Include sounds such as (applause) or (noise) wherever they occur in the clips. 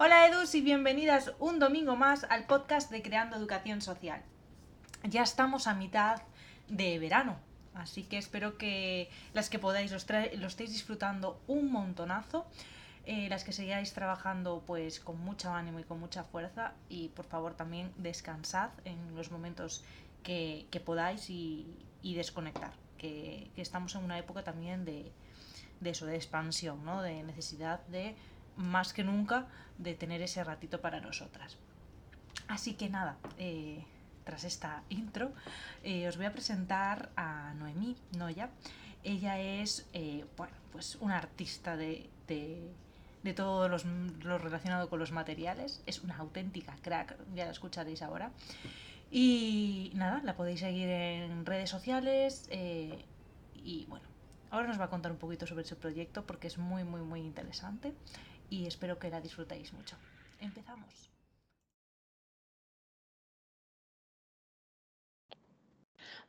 Hola Edus y bienvenidas un domingo más al podcast de Creando Educación Social. Ya estamos a mitad de verano, así que espero que las que podáis lo, estéis disfrutando un montonazo, eh, las que sigáis trabajando pues con mucho ánimo y con mucha fuerza y por favor también descansad en los momentos que, podáis y, desconectar, que, estamos en una época también de, de eso, de expansión, ¿no? de necesidad de más que nunca de tener ese ratito para nosotras. Así que nada, eh, tras esta intro, eh, os voy a presentar a Noemí Noya. Ella es, eh, bueno, pues una artista de, de, todo lo relacionado con los materiales. Es una auténtica crack, ya la escucharéis ahora. Y nada, la podéis seguir en redes sociales. y bueno, ahora nos va a contar un poquito sobre su proyecto porque es muy, muy, muy interesante y espero que la disfrutéis mucho. Empezamos.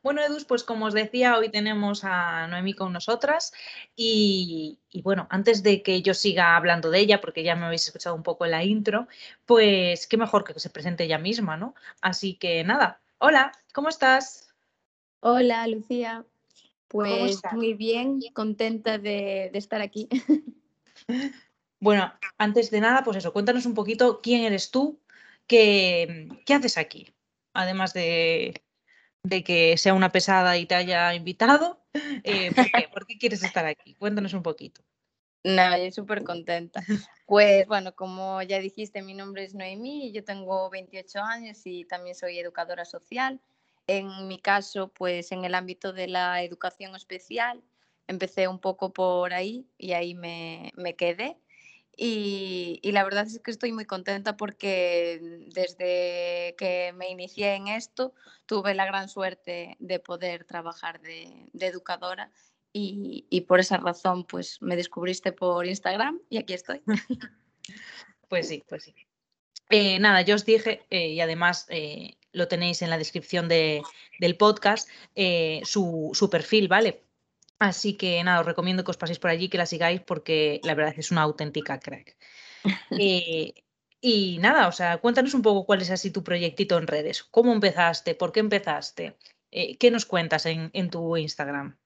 Bueno, Edus, pues como os decía, hoy tenemos a Noemí con nosotras y, bueno, antes de que yo siga hablando de ella, porque ya me habéis escuchado un poco en la intro, pues qué mejor que se presente ella misma, ¿no? Así que nada, hola, ¿cómo estás? Hola, Lucía. Pues muy bien, contenta de, de estar aquí. (laughs) Bueno, antes de nada, pues eso, cuéntanos un poquito quién eres tú, qué, qué haces aquí, además de, que sea una pesada y te haya invitado. Eh, ¿por, qué? quieres estar aquí? Cuéntanos un poquito. No, yo súper contenta. Pues bueno, como ya dijiste, mi nombre es Noemí, yo tengo 28 años y también soy educadora social. En mi caso, pues en el ámbito de la educación especial, empecé un poco por ahí y ahí me, me quedé. Y, la verdad es que estoy muy contenta porque desde que me inicié en esto tuve la gran suerte de poder trabajar de, educadora y, por esa razón pues me descubriste por Instagram y aquí estoy. (laughs) Pues sí, pues sí. Eh, nada, yo os dije, eh, y además eh, lo tenéis en la descripción del podcast, su, su perfil, ¿vale? Así que nada, os recomiendo que os paséis por allí, que la sigáis, porque la verdad es una auténtica crack. Eh, y nada, o sea, cuéntanos un poco cuál es así tu proyectito en redes. ¿Cómo empezaste? ¿Por qué empezaste? Eh, ¿Qué nos cuentas en, tu Instagram?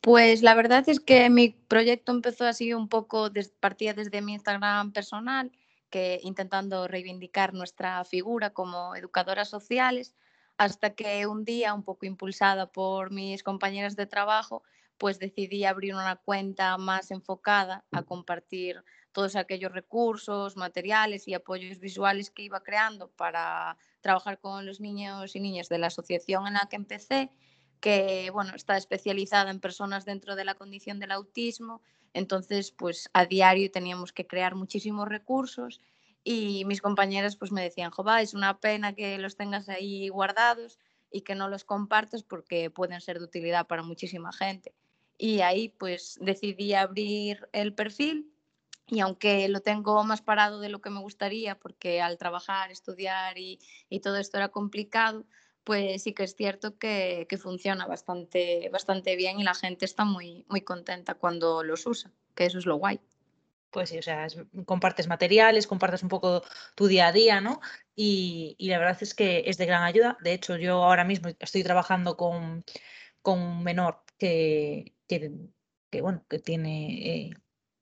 Pues la verdad es que mi proyecto empezó así un poco, partía desde mi Instagram personal, que intentando reivindicar nuestra figura como educadoras sociales, hasta que un día, un poco impulsada por mis compañeras de trabajo, pues decidí abrir una cuenta más enfocada a compartir todos aquellos recursos, materiales y apoyos visuales que iba creando para trabajar con los niños y niñas de la asociación en la que empecé, que bueno, está especializada en personas dentro de la condición del autismo. Entonces, pues a diario teníamos que crear muchísimos recursos y mis compañeras pues me decían, Jova, es una pena que los tengas ahí guardados y que no los compartas porque pueden ser de utilidad para muchísima gente. Y ahí pues decidí abrir el perfil y aunque lo tengo más parado de lo que me gustaría porque al trabajar, estudiar y, y todo esto era complicado, pues sí que es cierto que, que, funciona bastante, bastante bien y la gente está muy, muy contenta cuando los usa, que eso es lo guay pues sí, o sea, compartes materiales, compartes un poco tu día a día, ¿no? Y, la verdad es que es de gran ayuda. De hecho, yo ahora mismo estoy trabajando con, un menor que, bueno, que tiene,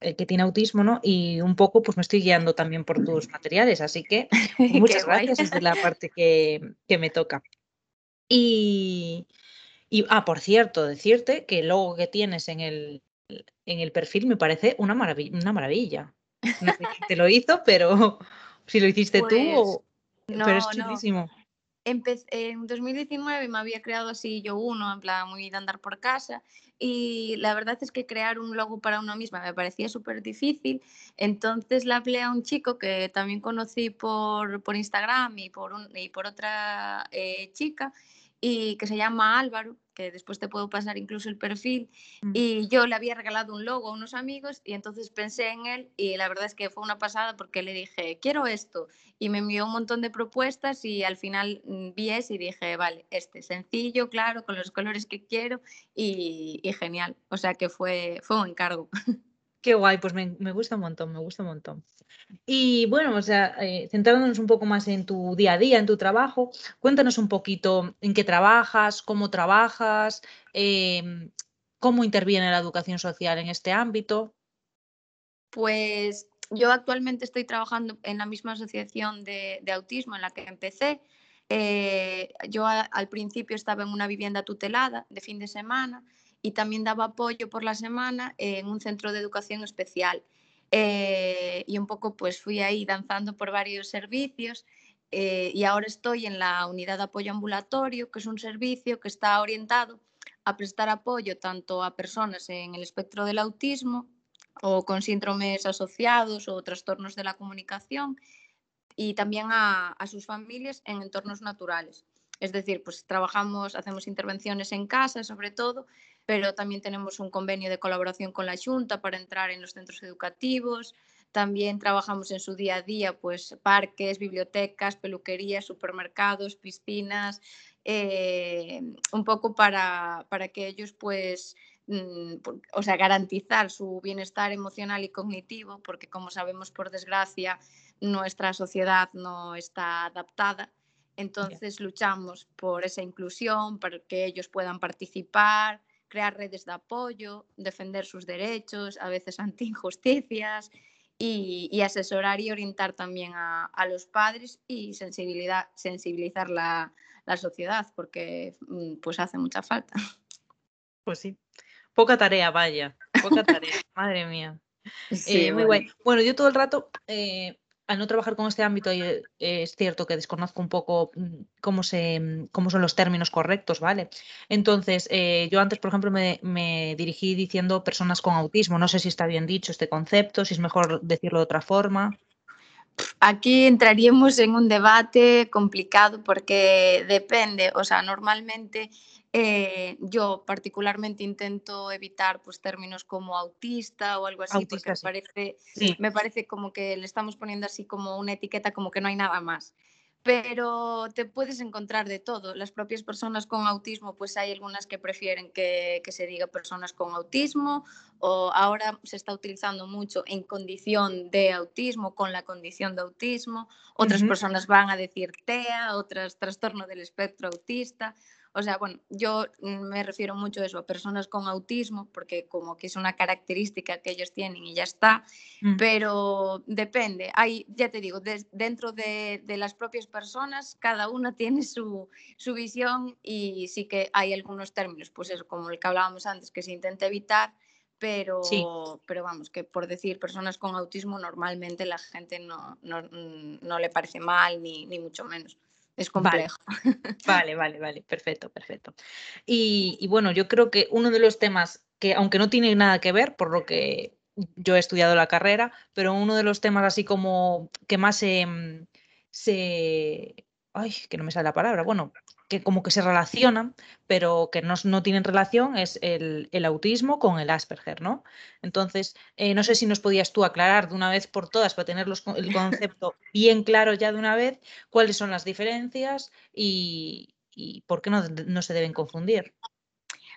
eh, que tiene autismo, ¿no? Y un poco, pues me estoy guiando también por tus (laughs) materiales, así que (laughs) muchas gracias, es de la parte que, me toca. Y, y, ah, por cierto, decirte que el logo que tienes en el, en el perfil me parece una, maravilla. Una maravilla. No sé te lo hizo, pero (laughs) si lo hiciste tú, pues, pero es chulísimo. en 2019 me había creado así yo uno, en plan muy de andar por casa, y la verdad es que crear un logo para uno misma me parecía súper difícil, entonces le hablé a un chico que también conocí por, por Instagram y por, un, y por otra eh, chica, y que se llama Álvaro, que después te puedo pasar incluso el perfil, mm. y yo le había regalado un logo a unos amigos y entonces pensé en él y la verdad es que fue una pasada porque le dije, quiero esto, y me envió un montón de propuestas y al final mm, vi ese y dije, vale, este, sencillo, claro, con los colores que quiero y, y genial, o sea que fue, fue un encargo. (laughs) Qué guay, pues me, gusta un montón, me gusta un montón. Y bueno, o sea, eh, centrándonos un poco más en tu día a día, en tu trabajo, cuéntanos un poquito en qué trabajas, cómo trabajas, em, cómo interviene la educación social en este ámbito. Pues yo actualmente estoy trabajando en la misma asociación de, autismo en la que empecé. Eh, yo al principio estaba en una vivienda tutelada de fin de semana y también daba apoyo por la semana en un centro de educación especial. Eh, y un poco pues fui ahí danzando por varios servicios eh, y ahora estoy en la unidad de apoyo ambulatorio, que es un servicio que está orientado a prestar apoyo tanto a personas en el espectro del autismo o con síndromes asociados o trastornos de la comunicación y también a, a sus familias en entornos naturales. Es decir, pues trabajamos, hacemos intervenciones en casa sobre todo, pero también tenemos un convenio de colaboración con la Junta para entrar en los centros educativos. También trabajamos en su día a día, pues parques, bibliotecas, peluquerías, supermercados, piscinas, eh, un poco para, para, que ellos pues mm, o sea, garantizar su bienestar emocional y cognitivo, porque como sabemos, por desgracia, nuestra sociedad no está adaptada. Entonces luchamos por esa inclusión, para que ellos puedan participar, crear redes de apoyo, defender sus derechos, a veces (laughs) ante injusticias, y, asesorar y orientar también a, los padres y sensibilidad, sensibilizar la, sociedad, porque mm, pues hace mucha falta. Pues sí, poca tarea, vaya, poca tarea, (laughs) madre mía. Sí, eh, muy bueno. Bueno, yo todo el rato eh, al no trabajar con este ámbito, eh, es cierto que desconozco un poco mm, mm, cómo son los términos correctos, ¿vale? Entonces, eh, yo antes, por ejemplo, me, dirigí diciendo personas con autismo. No sé si está bien dicho este concepto, si es mejor decirlo de otra forma. Aquí entraríamos en un debate complicado porque depende, o sea, normalmente eh, yo particularmente intento evitar pues, términos como autista o algo así, porque me, parece, me parece como que le estamos poniendo así como una etiqueta como que no hay nada más pero te puedes encontrar de todo. Las propias personas con autismo, pues hay algunas que prefieren que, que, se diga personas con autismo o ahora se está utilizando mucho en condición de autismo, con la condición de autismo. Otras personas van a decir TEA, otras trastorno del espectro autista. O sea, bueno, yo me refiero mucho a eso, a personas con autismo, porque como que es una característica que ellos tienen y ya está, mm. pero depende. Hay, ya te digo, dentro de, las propias personas, cada una (laughs) tiene su, visión y sí que hay algunos términos, pues eso, como el que hablábamos antes, que se intenta evitar, pero, pero vamos, que por decir personas con autismo normalmente la gente no, no, le parece mal ni, ni mucho menos. Es complejo. (laughs) Vale, vale, vale, perfecto, perfecto. Y, bueno, yo creo que uno de los temas que, aunque no tiene nada que ver, por lo que yo he estudiado la carrera, pero uno de los temas así como que más se, mm, se ay, que no me sale la palabra, bueno, que como que se relacionan, pero que no, tienen relación, es el, autismo con el Asperger, ¿no? Entonces, eh, no sé si nos podías tú aclarar de una vez por todas, para tener el concepto (laughs) bien claro ya de una vez, cuáles son las diferencias y, por qué no, se deben confundir.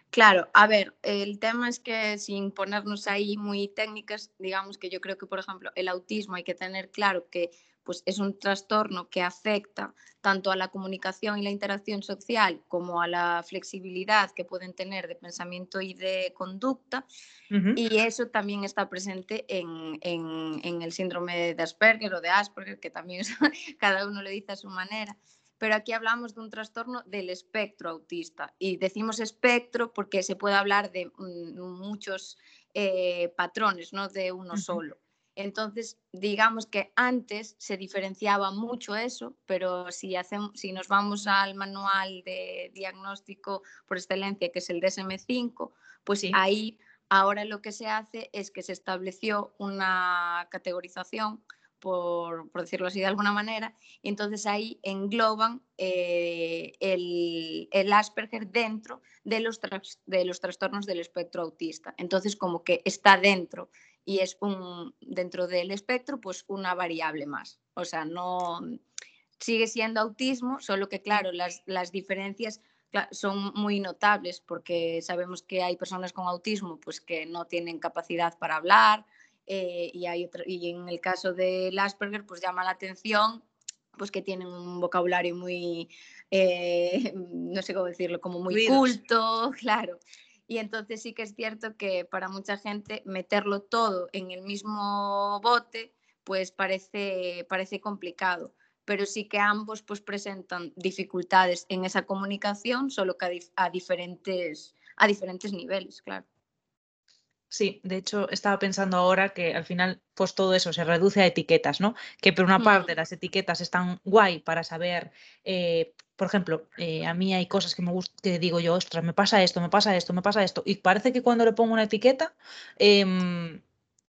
Claro, a ver, el tema es que sin ponernos ahí muy técnicas, digamos que yo creo que, por ejemplo, el autismo hay que tener claro que pues es un trastorno que afecta tanto a la comunicación y la interacción social como a la flexibilidad que pueden tener de pensamiento y de conducta. Y eso también está presente en, el síndrome de Asperger o de Asperger, que también (laughs) cada uno le dice a su manera. Pero aquí hablamos de un trastorno del espectro autista. Y decimos espectro porque se puede hablar de mm, muchos eh, patrones, no de uno solo. Entonces, digamos que antes se diferenciaba mucho eso, pero si, hacemos, si nos vamos al manual de diagnóstico por excelencia, que es el DSM5, pues ahí ahora lo que se hace es que se estableció una categorización, por, decirlo así de alguna manera, y entonces ahí engloban eh, el, el, Asperger dentro de los, de los trastornos del espectro autista. Entonces, como que está dentro y es un, dentro del espectro, pues una variable más. O sea, no sigue siendo autismo, solo que claro, las, las diferencias son muy notables porque sabemos que hay personas con autismo pues, que no tienen capacidad para hablar eh, y, hay y en el caso del Asperger pues llama la atención pues que tienen un vocabulario muy, eh, (laughs) no sé cómo decirlo, como muy culto, (laughs) claro. Y entonces sí que es cierto que para mucha gente meterlo todo en el mismo bote pues parece, parece complicado pero sí que ambos pues presentan dificultades en esa comunicación, solo que a, diferentes, a diferentes niveles, claro. Sí, de hecho estaba pensando ahora que al final pues todo eso se reduce a etiquetas, ¿no? Que por una parte las etiquetas están guay para saber, eh, por ejemplo, eh, a mí hay cosas que me gusta, que digo yo, ostras, me pasa esto, me pasa esto, me pasa esto, y parece que cuando le pongo una etiqueta, em,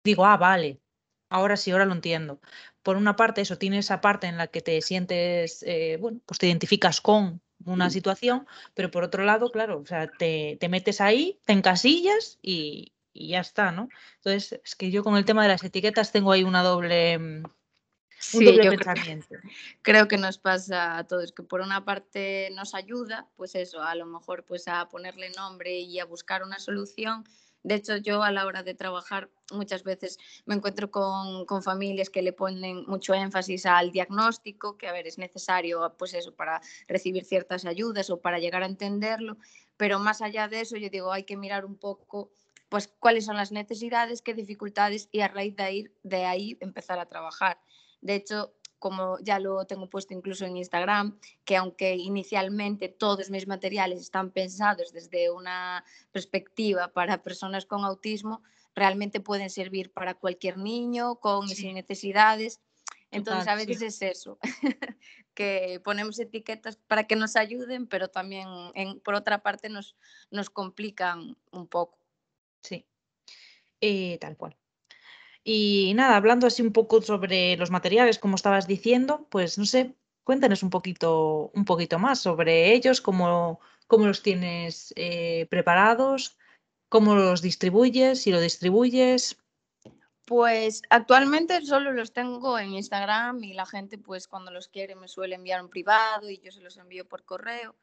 digo, ah, vale, ahora sí, ahora lo entiendo por una parte, eso tiene esa parte en la que te sientes, eh, bueno, pues te identificas con una situación, pero por otro lado, claro, o sea, te, metes ahí, te encasillas y, y, ya está, ¿no? Entonces, es que yo con el tema de las etiquetas tengo ahí una doble... Mm, un doble pensamiento. Creo, (laughs) creo que nos pasa a todos, que por una parte nos ayuda, pues eso, a lo mejor pues a ponerle nombre y a buscar una solución, de hecho, yo a la hora de trabajar muchas veces me encuentro con, familias que le ponen mucho énfasis al diagnóstico, que a ver, es necesario pues eso para recibir ciertas ayudas o para llegar a entenderlo, pero más allá de eso yo digo, hay que mirar un poco pues cuáles son las necesidades, qué dificultades y a raíz de ahí, de ahí empezar a trabajar. De hecho, como ya lo tengo puesto incluso en Instagram, que aunque inicialmente todos mis materiales están pensados desde una perspectiva para personas con autismo, realmente pueden servir para cualquier niño con y sin necesidades. Entonces, a veces es eso, (laughs) que ponemos etiquetas para que nos ayuden, pero también, por otra parte, nos, nos complican un poco. Sí, eh, tal cual. Y nada, hablando así un poco sobre los materiales, como estabas diciendo, pues no sé, cuéntanos un poquito, un poquito más sobre ellos, cómo, cómo los tienes eh, preparados, cómo los distribuyes, si lo distribuyes. Pues actualmente solo los tengo en Instagram y la gente pues cuando los quiere me suele enviar un privado y yo se los envío por correo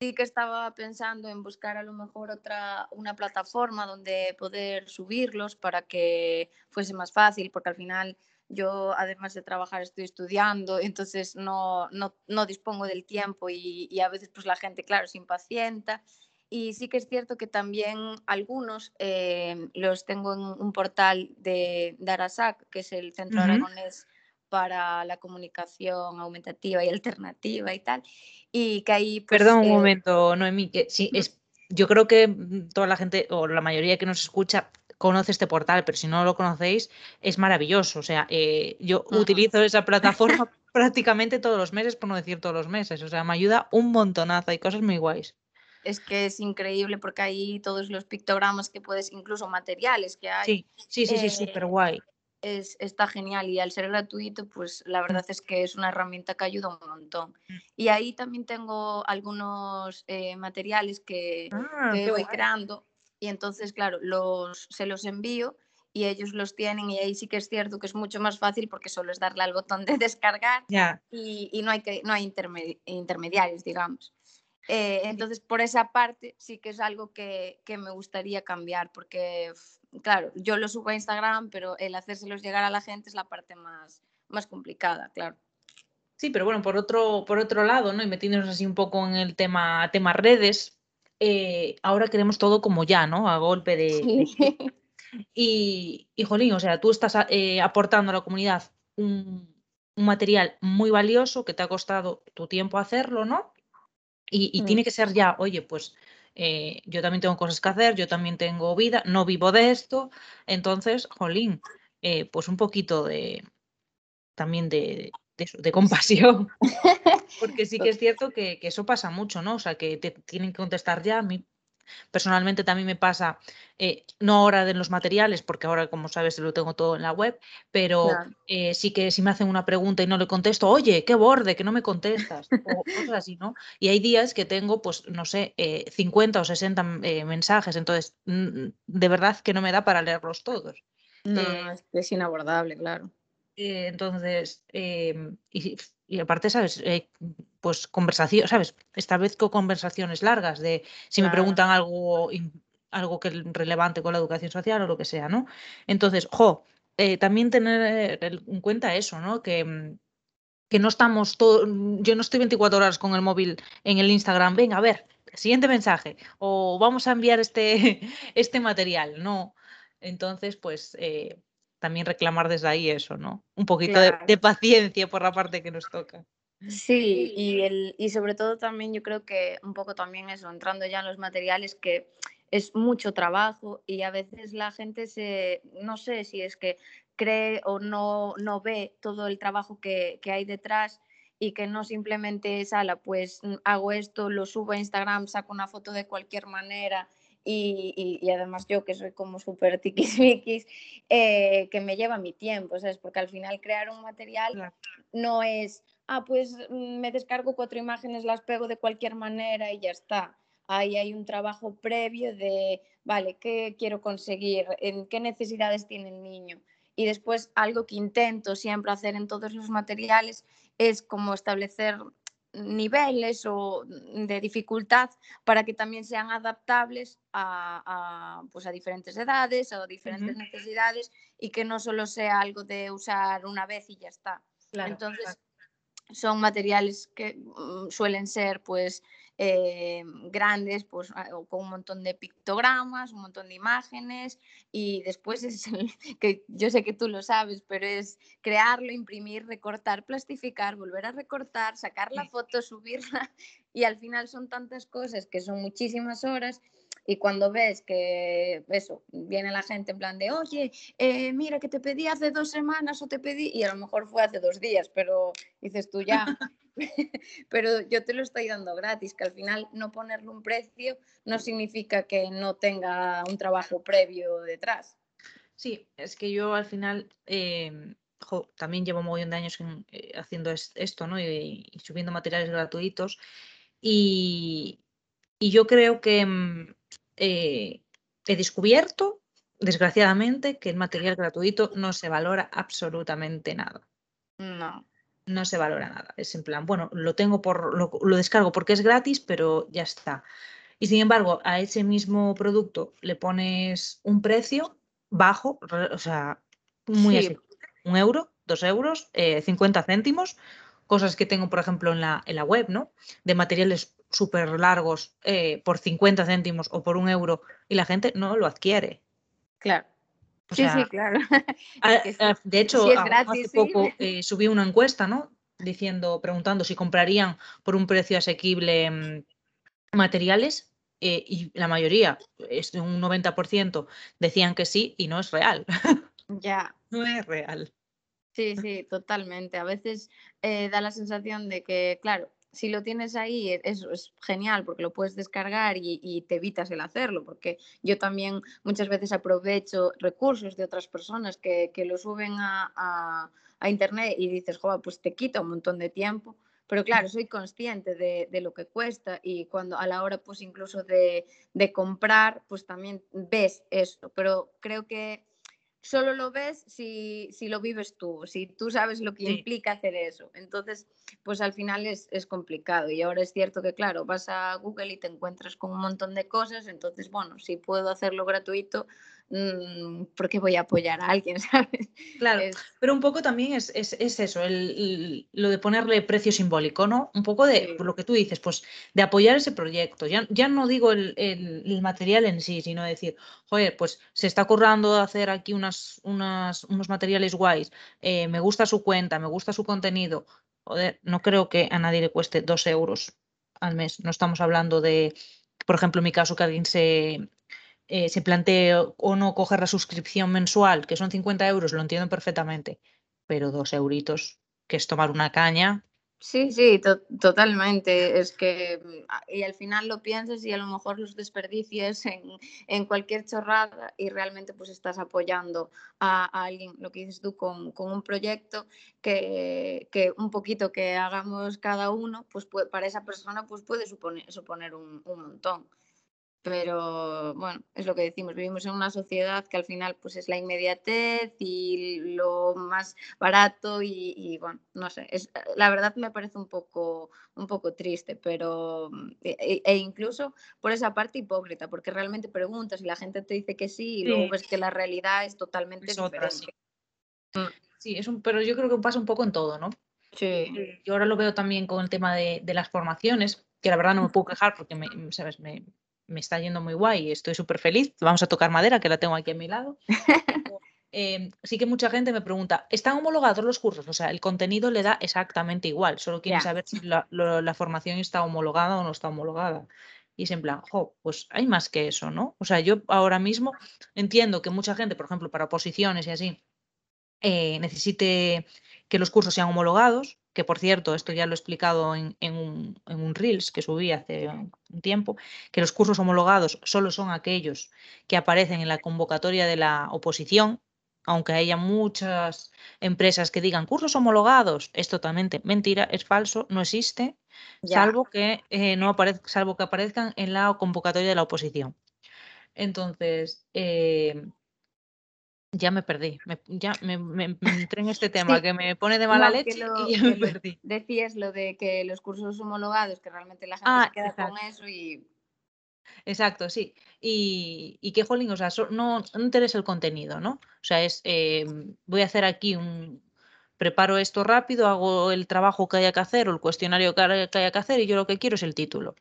sí que estaba pensando en buscar a lo mejor otra, una plataforma donde poder subirlos para que fuese más fácil, porque al final yo además de trabajar estoy estudiando, entonces no, no, no dispongo del tiempo y, y, a veces pues la gente, claro, se impacienta. Y sí que es cierto que también algunos eh, los tengo en un portal de Darasac, que es el Centro Aragonés para la comunicación aumentativa y alternativa y tal. Y que ahí... Pues, Perdón un eh, momento, Noemí, que sí, es, yo creo que toda la gente o la mayoría que nos escucha conoce este portal, pero si no lo conocéis, es maravilloso. O sea, eh, yo utilizo esa plataforma (laughs) prácticamente todos los meses, por no decir todos los meses. O sea, me ayuda un montonazo, hay cosas muy guays. Es que es increíble porque hay todos los pictogramas que puedes, incluso materiales que hay. Sí, sí, sí, sí, eh, súper guay es, está genial y al ser gratuito, pues la mm. verdad es que es una herramienta que ayuda un montón. Mm. Y ahí también tengo algunos eh, materiales que, ah, voy creando y entonces, claro, los, se los envío y ellos los tienen y ahí sí que es cierto que es mucho más fácil porque solo es darle al botón de (laughs) descargar y, y, no hay, que, no hay intermediarios, digamos. Eh, entonces, por esa parte sí que es algo que, que me gustaría cambiar porque claro, yo lo subo a Instagram, pero el hacérselos llegar a la gente es la parte más, más complicada, claro. Sí, pero bueno, por otro, por otro lado, ¿no? Y metiéndonos así un poco en el tema, tema redes, eh, ahora queremos todo como ya, ¿no? A golpe de. (laughs) Y, y, Jolín, o sea, tú estás eh, aportando a la comunidad un, material muy valioso que te ha costado tu tiempo hacerlo, ¿no? Y, y mm. tiene que ser ya, oye, pues eh, yo también tengo cosas que hacer, yo también tengo vida, no vivo de esto, entonces, jolín, eh, pues un poquito de también de, de, compasión, (laughs) porque sí que es cierto que, que, eso pasa mucho, ¿no? O sea, que te tienen que contestar ya, a mí Personalmente también me pasa, eh, no ahora de los materiales, porque ahora, como sabes, lo tengo todo en la web, pero eh, sí que si me hacen una pregunta y no le contesto, oye, qué borde, que no me contestas, o cosas así, ¿no? Y hay días que tengo, pues, no sé, 50 eh, o 60 mensajes, entonces, mm, de verdad que no me da para leerlos todos. No, es inabordable, claro. entonces, em, y, y, aparte, ¿sabes? Pues conversación, ¿sabes? Establezco conversaciones largas de si me preguntan algo, algo que es relevante con la educación social o lo que sea, ¿no? Entonces, jo, eh, también tener en cuenta eso, ¿no? Que, mm, que no estamos todo, yo no estoy 24 horas con el móvil en el Instagram, venga, a ver, siguiente mensaje, o vamos a enviar este, (laughs) este material, no. Entonces, pues eh, también reclamar desde ahí eso, ¿no? Un poquito de, paciencia por la parte que nos toca. Sí, y, el, y sobre todo también yo creo que un poco también eso, entrando ya en los materiales, que es mucho trabajo y a veces la gente se, no sé si es que cree o no, no ve todo el trabajo que, que hay detrás y que no simplemente es, ala, pues mm, hago esto, lo subo a Instagram, saco una foto de cualquier manera y, y, además yo que soy como súper tiquismiquis, eh, que me lleva mi tiempo, ¿sabes? Porque al final crear un material no es, ah, pues mm, me descargo cuatro imágenes, las pego de cualquier manera y ya está. Ahí hay un trabajo previo de, vale, ¿qué quiero conseguir? ¿En qué necesidades tiene el niño? Y después algo que intento siempre hacer en todos los materiales es como establecer niveles o de dificultad para que también sean adaptables a, pues a diferentes edades o diferentes necesidades y que no solo sea algo de usar una vez y ya está. Entonces, son materiales que mm, suelen ser pues eh, grandes, pues con un montón de pictogramas, un montón de imágenes y después es (laughs) que yo sé que tú lo sabes, pero es crearlo, imprimir, recortar, plastificar, volver a recortar, sacar la foto, (laughs) subirla y al final son tantas cosas que son muchísimas horas y cuando ves que eso, viene la gente en plan de, oye, eh, mira que te pedí hace dos semanas o te pedí, y a lo mejor fue hace dos días, pero dices tú ya, (laughs) (laughs) pero yo te lo estoy dando gratis, que al final no ponerle un precio no significa que no tenga un trabajo previo detrás. Sí, es que yo al final em, también llevo un montón de años eh, haciendo esto, ¿no? Y, subiendo materiales gratuitos. Y, y yo creo que em, eh, he descubierto, desgraciadamente, que el material gratuito no se valora absolutamente nada. No. No se valora nada. Es en plan, bueno, lo tengo por, lo, descargo porque es gratis, pero ya está. Y sin embargo, a ese mismo producto le pones un precio bajo, o sea, muy así, un euro, dos euros, 50 eh, céntimos, cosas que tengo, por ejemplo, en la, en la web, ¿no? De materiales súper largos eh, por 50 céntimos o por un euro y la gente no lo adquiere. Claro. sí, sí, claro. (laughs) de hecho, hace poco (laughs) eh, subí una encuesta, ¿no? Diciendo, preguntando si comprarían por un precio asequible mm, materiales eh, y la mayoría, es un 90%, decían que sí y no es real. (laughs) Ya. no es real. Sí, sí, totalmente. A veces da la sensación de que, claro, si lo tienes ahí, e, eso es genial porque lo puedes descargar y, te evitas el hacerlo, porque yo también muchas veces aprovecho recursos de otras personas que, lo suben a, internet y dices, joder, pues te quita un montón de tiempo. Pero claro, soy consciente de, lo que cuesta y cuando a la hora pues incluso de, de comprar, pues también ves esto. Pero creo que solo lo ves si, lo vives tú, si tú sabes lo que implica hacer eso. Entonces, pues al final es, es, complicado. Y ahora es cierto que, claro, vas a Google y te encuentras con un montón de cosas. Entonces, bueno, si puedo hacerlo gratuito, Mm, ¿por qué voy a apoyar a alguien? (laughs) ¿sabes? Claro, pero un poco también es, eso, el, lo de ponerle precio simbólico, ¿no? Un poco de lo que tú dices, pues de apoyar ese proyecto. Ya, ya no digo el, material en sí, sino decir, joder, pues se está currando hacer aquí unas, unas, unos materiales guays, eh, me gusta su cuenta, me gusta su contenido. Joder, no creo que a nadie le cueste dos euros al mes. No estamos hablando de, por ejemplo, en mi caso, que alguien se, eh, se plantee o no coger la suscripción mensual, que son 50 euros, lo entiendo perfectamente, pero dos euritos, que es tomar una caña. Sí, sí, totalmente. Es que, mm, y al final lo piensas y a lo mejor los desperdicios en, cualquier chorrada y realmente pues estás apoyando a, alguien, lo que dices tú, con, un proyecto que, un poquito que hagamos cada uno, pues para esa persona pues puede suponer, suponer un, un montón. Pero bueno, es lo que decimos, vivimos en una sociedad que al final pues es la inmediatez y lo más barato y, bueno, no sé, es, la verdad me parece un poco, un poco triste, pero e, e, incluso por esa parte hipócrita, porque realmente preguntas y la gente te dice que sí y luego ves que la realidad es totalmente diferente. Mm. sí. es un, pero yo creo que pasa un poco en todo, ¿no? Sí. Yo ahora lo veo también con el tema de, de las formaciones, que la verdad no me puedo quejar porque me, ¿sabes? me, me está yendo muy guay estoy súper feliz. Vamos a tocar madera, que la tengo aquí a mi lado. (laughs) Em, sí que mucha gente me pregunta, ¿están homologados los cursos? O sea, el contenido le da exactamente igual, solo quieren saber si la, formación está homologada o no está homologada. Y es en plan, jo, pues hay más que eso, ¿no? O sea, yo ahora mismo entiendo que mucha gente, por ejemplo, para oposiciones y así, eh, necesite que los cursos sean homologados, que por cierto, esto ya lo he explicado en, un, Reels que subí hace un tiempo, que los cursos homologados solo son aquellos que aparecen en la convocatoria de la oposición, aunque haya muchas empresas que digan cursos homologados, es totalmente mentira, es falso, no existe, salvo que eh, no aparezca, salvo que aparezcan en la convocatoria de la oposición. Entonces, eh, ya me perdí, ya me, entré en este (laughs) tema que me pone de mala leche y ya me perdí. Decías lo de que los cursos homologados, que realmente la gente se ah, queda con eso y... Exacto, sí. Y, y que, jolín, o sea, no, no interesa el contenido, ¿no? O sea, es, em, voy a hacer aquí un, preparo esto rápido, hago el trabajo que haya que hacer o el cuestionario que haya que hacer y yo lo que quiero es el título.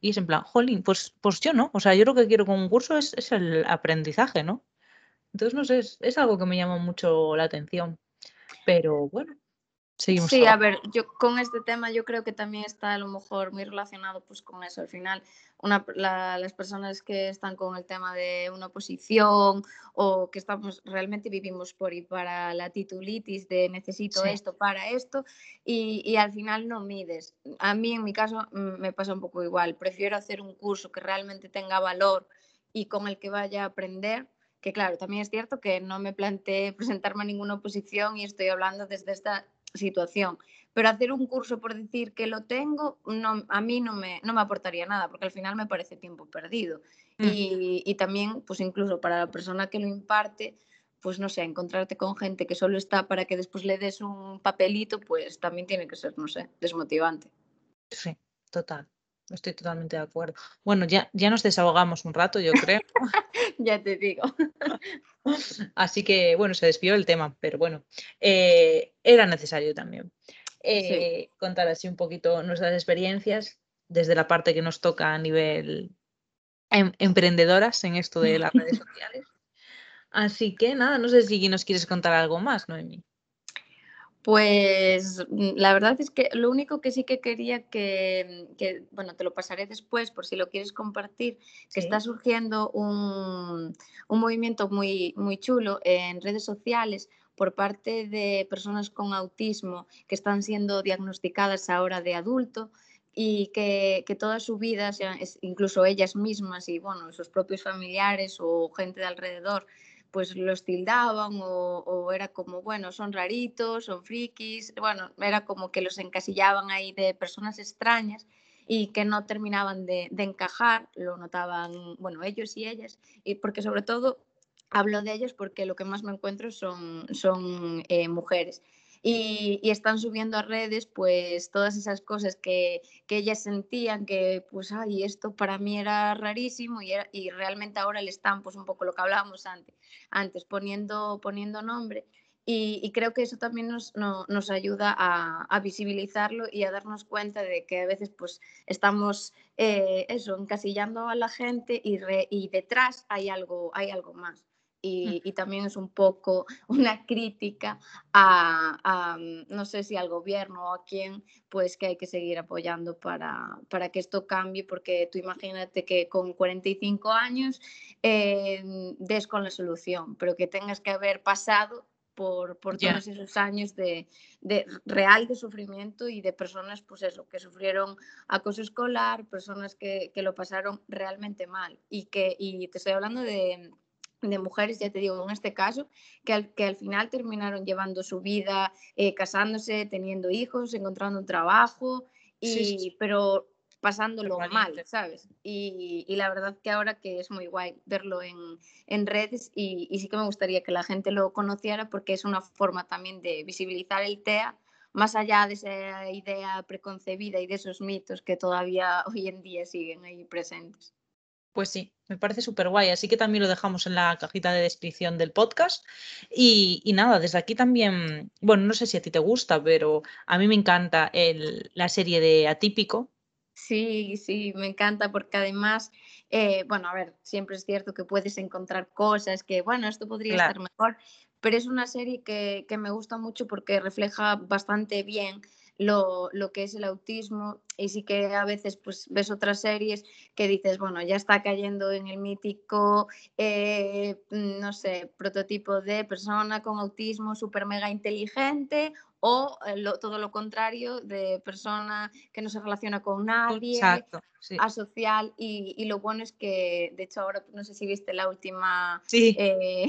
Y es en plan, jolín, pues, pues yo no. O sea, yo lo que quiero con un curso es, es el aprendizaje, ¿no? Entonces, no sé, es, algo que me llama mucho la atención. Pero bueno, seguimos. Sí, a ver, yo con este tema yo creo que también está a lo mejor muy relacionado pues con eso. Al final, una, las personas que están con el tema de una oposición o que estamos realmente vivimos por y para la titulitis de necesito esto para esto y, y, al final no mides. A mí en mi caso me pasa un poco igual. Prefiero hacer un curso que realmente tenga valor y con el que vaya a aprender que claro, también es cierto que no me planteé (laughs) presentarme a ninguna oposición y estoy hablando desde esta situación. Pero hacer un curso por decir que lo tengo, no, a mí no me, no me aportaría nada, porque al final me parece tiempo perdido. Mm. Y, y, también, pues incluso para la persona que lo imparte, pues no sé, encontrarte con gente que solo está para que después le des un papelito, pues también tiene que ser, no sé, desmotivante. Sí, total. Estoy totalmente de acuerdo. Bueno, ya, ya nos desahogamos un rato, yo creo. (laughs) ya te digo. (laughs) Así que, bueno, se despidió el tema, pero bueno, eh, era necesario también eh, contar así un poquito nuestras experiencias desde la parte que nos toca a nivel em, emprendedoras en esto de las redes (laughs) sociales. Así que nada, no sé si nos quieres contar algo más, Noemi. Pues mm, la verdad es que lo único que sí que quería que, mm, bueno, te lo pasaré después por si lo quieres compartir, que está surgiendo un, movimiento muy, muy chulo en redes sociales por parte de personas con autismo que están siendo diagnosticadas ahora de adulto y que, que toda su vida, incluso ellas mismas y bueno, sus propios familiares o gente de alrededor, pues los tildaban o, era como, bueno, son raritos, son frikis, bueno, era como que los encasillaban ahí de personas extrañas y que no terminaban de, encajar, lo notaban, bueno, ellos y ellas, y porque sobre todo hablo de ellos porque lo que más me encuentro son, son eh, mujeres y, están subiendo a redes pues todas esas cosas que, que, ellas sentían que pues ay esto para mí era rarísimo y, y realmente ahora le están pues un poco lo que hablábamos antes, antes poniendo, poniendo nombre y, creo que eso también nos, nos ayuda a, visibilizarlo y a darnos cuenta de que a veces pues estamos eh, eso encasillando a la gente y, y detrás hay algo, hay algo más. Mm. y, también es un poco (laughs) una crítica a, mm, no sé si al gobierno o a quién, pues que hay que seguir apoyando para, para que esto cambie, porque tú imagínate que con 45 años eh, des con la solución, pero que tengas que haber pasado por, por todos esos años de, de, real de sufrimiento y de personas, pues eso, que sufrieron acoso escolar, personas que, que lo pasaron realmente mal y que, y te estoy hablando de de mujeres, ya te digo, en este caso, que al, que al final terminaron llevando su vida, eh, casándose, teniendo hijos, encontrando un trabajo, y, pero pasándolo mal. ¿sabes? Y, y la verdad que ahora que es muy guay verlo en, en redes y, y sí que me gustaría que la gente lo conociera porque es una forma también de visibilizar el TEA más allá de esa idea preconcebida y de esos mitos que todavía hoy en día siguen ahí presentes. Pues sí, me parece súper guay. Así que también lo dejamos en la cajita de descripción del podcast. Y, y nada, desde aquí también, bueno, no sé si a ti te gusta, pero a mí me encanta el- la serie de Atípico. Sí, sí, me encanta porque además, eh, bueno, a ver, siempre es cierto que puedes encontrar cosas que, bueno, esto podría Claro. estar mejor, pero es una serie que, que me gusta mucho porque refleja bastante bien lo, lo que es el autismo y sí que a veces pues ves otras series que dices, bueno, ya está cayendo en el mítico, eh, mm, no sé, prototipo de persona con autismo súper mega inteligente o eh, lo- todo lo contrario de persona que no se relaciona con nadie, Exacto, sí. asocial y, y lo bueno es que, de hecho ahora no sé si viste la última Sí, eh,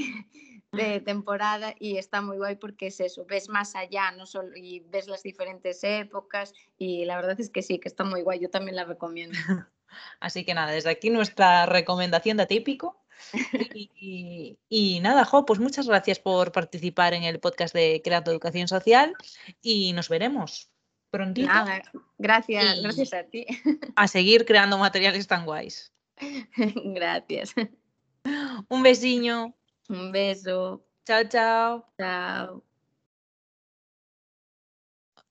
de temporada y está muy guay porque es eso, ves más allá, no solo y ves las diferentes épocas y la verdad es que sí, que está muy guay, yo también la recomiendo. (laughs) así que nada, desde aquí nuestra recomendación de Atípico. Y, y- y nada, Jo, pues muchas gracias por participar en el podcast de Creando Educación Social y nos veremos prontito Nada, gracias, Y- gracias a ti. (laughs) a seguir creando materiales tan guays. (laughs) gracias. Un besiño. Um beijo. Tchau, tchau. Tchau.